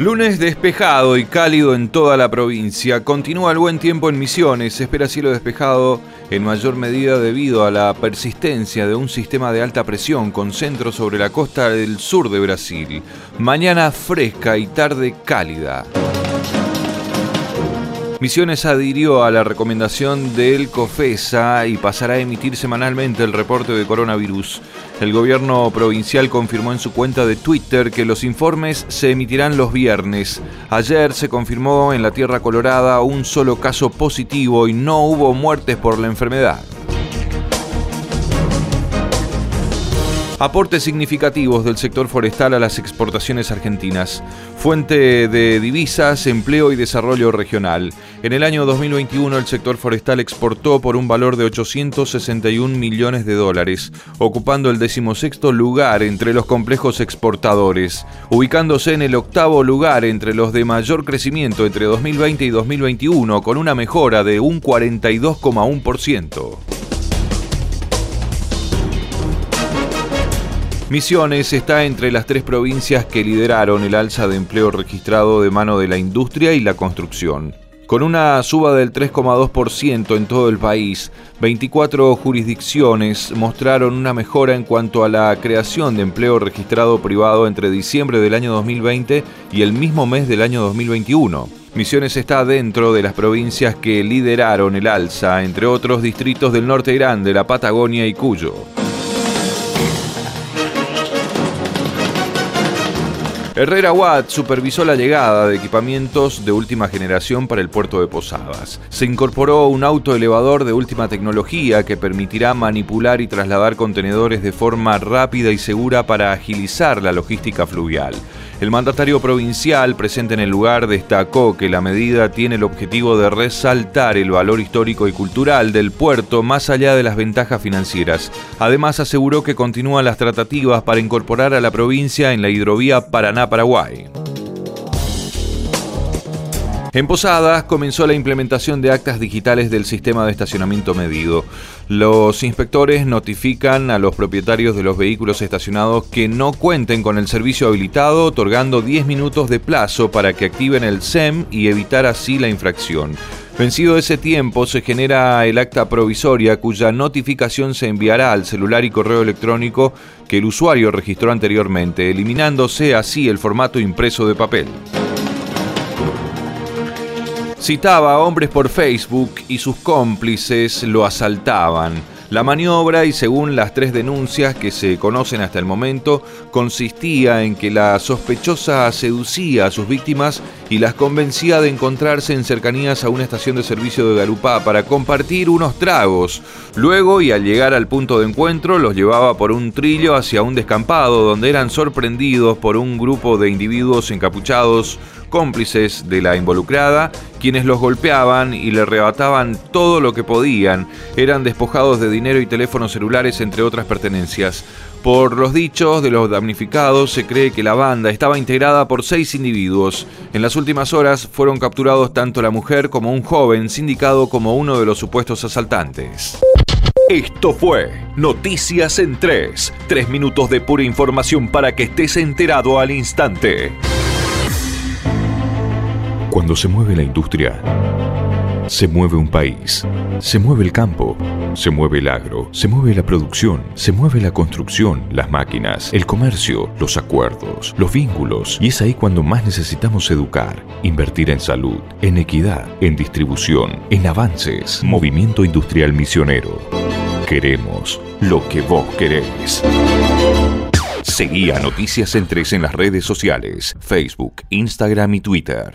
Lunes despejado y cálido en toda la provincia. Continúa el buen tiempo en Misiones. Se espera cielo despejado en mayor medida debido a la persistencia de un sistema de alta presión con centro sobre la costa del sur de Brasil. Mañana fresca y tarde cálida. Misiones adhirió a la recomendación del COFESA y pasará a emitir semanalmente el reporte de coronavirus. El gobierno provincial confirmó en su cuenta de Twitter que los informes se emitirán los viernes. Ayer se confirmó en la Tierra Colorada un solo caso positivo y no hubo muertes por la enfermedad. Aportes significativos del sector forestal a las exportaciones argentinas. Fuente de divisas, empleo y desarrollo regional. En el año 2021 el sector forestal exportó por un valor de 861 millones de dólares, ocupando el decimosexto lugar entre los complejos exportadores, ubicándose en el octavo lugar entre los de mayor crecimiento entre 2020 y 2021, con una mejora de un 42,1%. Misiones está entre las tres provincias que lideraron el alza de empleo registrado de mano de la industria y la construcción. Con una suba del 3,2% en todo el país, 24 jurisdicciones mostraron una mejora en cuanto a la creación de empleo registrado privado entre diciembre del año 2020 y el mismo mes del año 2021. Misiones está dentro de las provincias que lideraron el alza, entre otros distritos del norte grande, la Patagonia y Cuyo. Herrera Watt supervisó la llegada de equipamientos de última generación para el puerto de Posadas. Se incorporó un auto elevador de última tecnología que permitirá manipular y trasladar contenedores de forma rápida y segura para agilizar la logística fluvial. El mandatario provincial presente en el lugar destacó que la medida tiene el objetivo de resaltar el valor histórico y cultural del puerto más allá de las ventajas financieras. Además aseguró que continúan las tratativas para incorporar a la provincia en la hidrovía Paraná-Paraguay. En Posadas comenzó la implementación de actas digitales del sistema de estacionamiento medido. Los inspectores notifican a los propietarios de los vehículos estacionados que no cuenten con el servicio habilitado, otorgando 10 minutos de plazo para que activen el SEM y evitar así la infracción. Vencido ese tiempo, se genera el acta provisoria cuya notificación se enviará al celular y correo electrónico que el usuario registró anteriormente, eliminándose así el formato impreso de papel. Citaba a hombres por Facebook y sus cómplices lo asaltaban. La maniobra, y según las tres denuncias que se conocen hasta el momento, consistía en que la sospechosa seducía a sus víctimas y las convencía de encontrarse en cercanías a una estación de servicio de Garupá para compartir unos tragos. Luego, y al llegar al punto de encuentro, los llevaba por un trillo hacia un descampado donde eran sorprendidos por un grupo de individuos encapuchados cómplices de la involucrada, quienes los golpeaban y le arrebataban todo lo que podían. Eran despojados de dinero y teléfonos celulares, entre otras pertenencias. Por los dichos de los damnificados, se cree que la banda estaba integrada por seis individuos. En las últimas horas fueron capturados tanto la mujer como un joven, sindicado como uno de los supuestos asaltantes. Esto fue Noticias en 3. Tres minutos de pura información para que estés enterado al instante. Cuando se mueve la industria, se mueve un país, se mueve el campo, se mueve el agro, se mueve la producción, se mueve la construcción, las máquinas, el comercio, los acuerdos, los vínculos. Y es ahí cuando más necesitamos educar, invertir en salud, en equidad, en distribución, en avances. Movimiento Industrial Misionero. Queremos lo que vos querés. Seguí a Noticias en 3 en las redes sociales, Facebook, Instagram y Twitter.